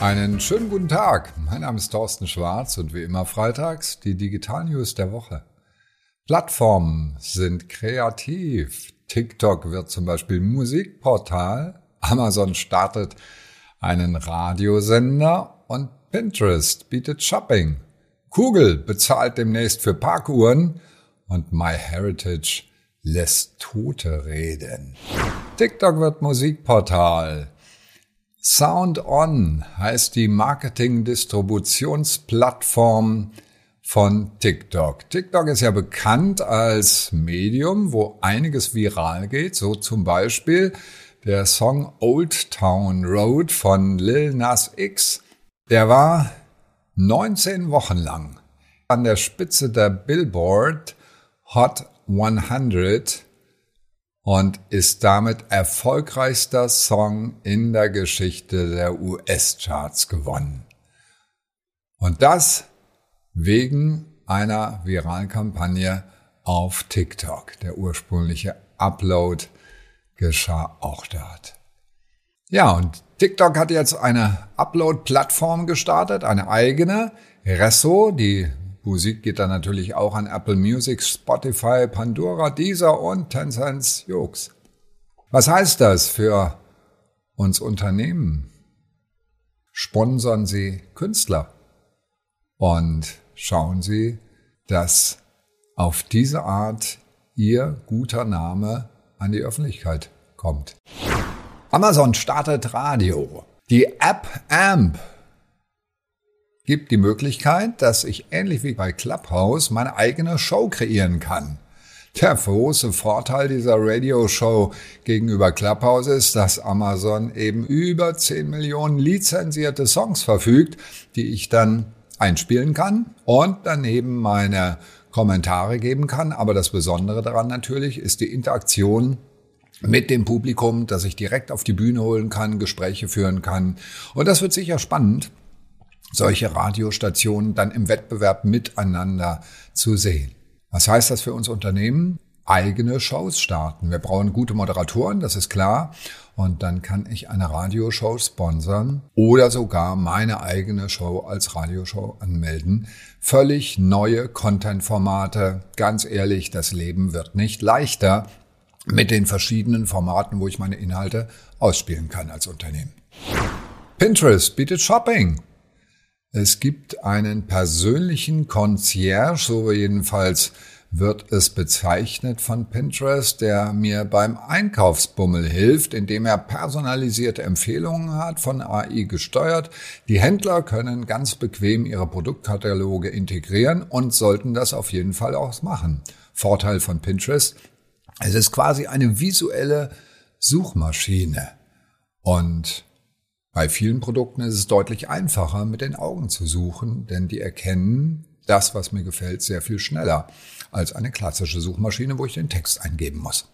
Einen schönen guten Tag. Mein Name ist Thorsten Schwarz und wie immer freitags die Digital News der Woche. Plattformen sind kreativ. TikTok wird zum Beispiel Musikportal. Amazon startet einen Radiosender und Pinterest bietet Shopping. Google bezahlt demnächst für Parkuhren und MyHeritage lässt Tote reden. TikTok wird Musikportal. Sound On heißt die Marketing-Distributionsplattform von TikTok. TikTok ist ja bekannt als Medium, wo einiges viral geht, so zum Beispiel der Song Old Town Road von Lil Nas X. Der war 19 Wochen lang an der Spitze der Billboard Hot 100 und ist damit erfolgreichster Song in der Geschichte der US-Charts gewonnen. Und das wegen einer viralen Kampagne auf TikTok. Der ursprüngliche Upload geschah auch dort. Ja, und TikTok hat jetzt eine Upload-Plattform gestartet, eine eigene, Resso. Die Musik geht dann natürlich auch an Apple Music, Spotify, Pandora, Deezer und Tencent Jokes. Was heißt das für uns Unternehmen? Sponsern Sie Künstler und schauen Sie, dass auf diese Art Ihr guter Name an die Öffentlichkeit kommt. Amazon startet Radio. Die App AMP gibt die Möglichkeit, dass ich ähnlich wie bei Clubhouse meine eigene Show kreieren kann. Der große Vorteil dieser Radioshow gegenüber Clubhouse ist, dass Amazon eben über 10 Millionen lizenzierte Songs verfügt, die ich dann einspielen kann und daneben meine Kommentare geben kann. Aber das Besondere daran natürlich ist die Interaktion mit dem Publikum, dass ich direkt auf die Bühne holen kann, Gespräche führen kann. Und das wird sicher spannend, solche Radiostationen dann im Wettbewerb miteinander zu sehen. Was heißt das für uns Unternehmen? Eigene Shows starten. Wir brauchen gute Moderatoren, das ist klar. Und dann kann ich eine Radioshow sponsern oder sogar meine eigene Show als Radioshow anmelden. Völlig neue Content-Formate. Ganz ehrlich, das Leben wird nicht leichter mit den verschiedenen Formaten, wo ich meine Inhalte ausspielen kann als Unternehmen. Pinterest bietet Shopping. Es gibt einen persönlichen Concierge, so jedenfalls wird es bezeichnet von Pinterest, der mir beim Einkaufsbummel hilft, indem er personalisierte Empfehlungen hat, von AI gesteuert. Die Händler können ganz bequem ihre Produktkataloge integrieren und sollten das auf jeden Fall auch machen. Vorteil von Pinterest, es ist quasi eine visuelle Suchmaschine. Und bei vielen Produkten ist es deutlich einfacher, mit den Augen zu suchen, denn die erkennen das, was mir gefällt, sehr viel schneller als eine klassische Suchmaschine, wo ich den Text eingeben muss.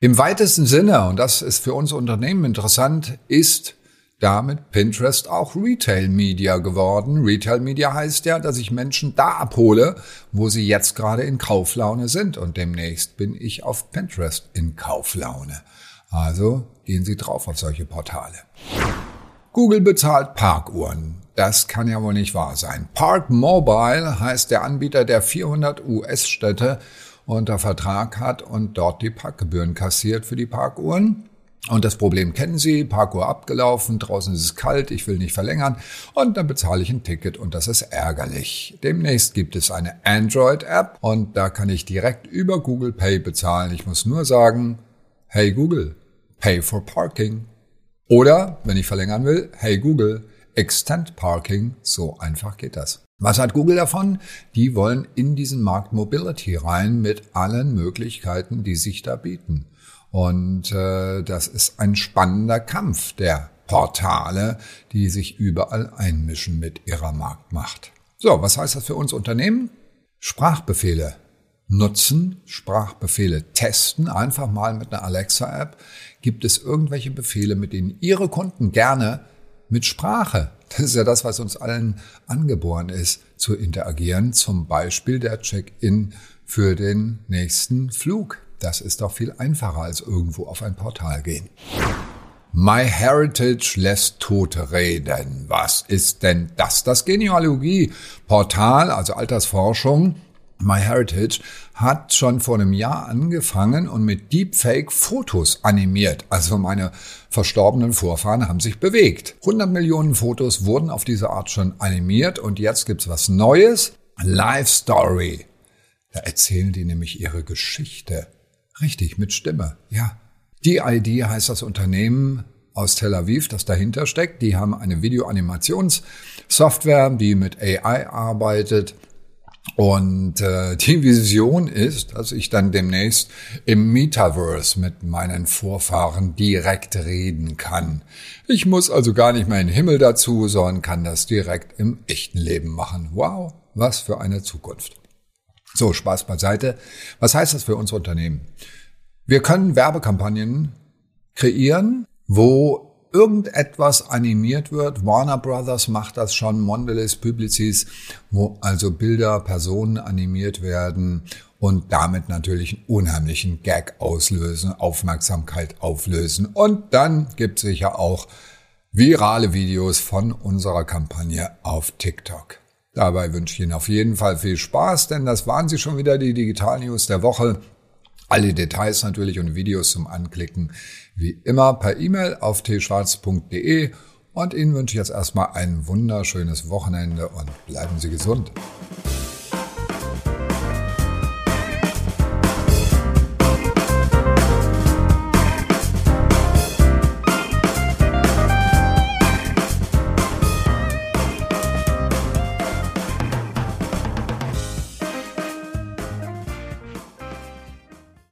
Im weitesten Sinne, und das ist für uns Unternehmen interessant, ist damit Pinterest auch Retail Media geworden. Retail Media heißt ja, dass ich Menschen da abhole, wo sie jetzt gerade in Kauflaune sind. Und demnächst bin ich auf Pinterest in Kauflaune. Also gehen Sie drauf auf solche Portale. Google bezahlt Parkuhren. Das kann ja wohl nicht wahr sein. Park Mobile heißt der Anbieter, der 400 US-Städte unter Vertrag hat und dort die Parkgebühren kassiert für die Parkuhren. Und das Problem kennen Sie, Parkour abgelaufen, draußen ist es kalt, ich will nicht verlängern und dann bezahle ich ein Ticket und das ist ärgerlich. Demnächst gibt es eine Android-App und da kann ich direkt über Google Pay bezahlen. Ich muss nur sagen, hey Google, pay for parking. Oder, wenn ich verlängern will, hey Google, extend parking. So einfach geht das. Was hat Google davon? Die wollen in diesen Markt Mobility rein mit allen Möglichkeiten, die sich da bieten. Und äh, das ist ein spannender Kampf der Portale, die sich überall einmischen mit ihrer Marktmacht. So, was heißt das für uns Unternehmen? Sprachbefehle nutzen, Sprachbefehle testen, einfach mal mit einer Alexa-App. Gibt es irgendwelche Befehle, mit denen Ihre Kunden gerne mit Sprache, das ist ja das, was uns allen angeboren ist, zu interagieren, zum Beispiel der Check-in für den nächsten Flug. Das ist doch viel einfacher als irgendwo auf ein Portal gehen. MyHeritage lässt Tote reden. Was ist denn das? Das Genealogie-Portal, also Altersforschung, MyHeritage hat schon vor einem Jahr angefangen und mit Deepfake Fotos animiert. Also meine verstorbenen Vorfahren haben sich bewegt. 100 Millionen Fotos wurden auf diese Art schon animiert und jetzt gibt's was Neues. Live Story. Da erzählen die nämlich ihre Geschichte. Richtig, mit Stimme. Ja. DID heißt das Unternehmen aus Tel Aviv, das dahinter steckt. Die haben eine Videoanimationssoftware, die mit AI arbeitet. Und äh, die Vision ist, dass ich dann demnächst im Metaverse mit meinen Vorfahren direkt reden kann. Ich muss also gar nicht mehr in den Himmel dazu, sondern kann das direkt im echten Leben machen. Wow, was für eine Zukunft. So, Spaß beiseite. Was heißt das für unser Unternehmen? Wir können Werbekampagnen kreieren, wo irgendetwas animiert wird. Warner Brothers macht das schon, Mondelez Publicis, wo also Bilder, Personen animiert werden und damit natürlich einen unheimlichen Gag auslösen, Aufmerksamkeit auflösen. Und dann gibt es sicher auch virale Videos von unserer Kampagne auf TikTok. Dabei wünsche ich Ihnen auf jeden Fall viel Spaß, denn das waren sie schon wieder, die Digital News der Woche. Alle Details natürlich und Videos zum Anklicken wie immer per E-Mail auf tschwarz.de und Ihnen wünsche ich jetzt erstmal ein wunderschönes Wochenende und bleiben Sie gesund.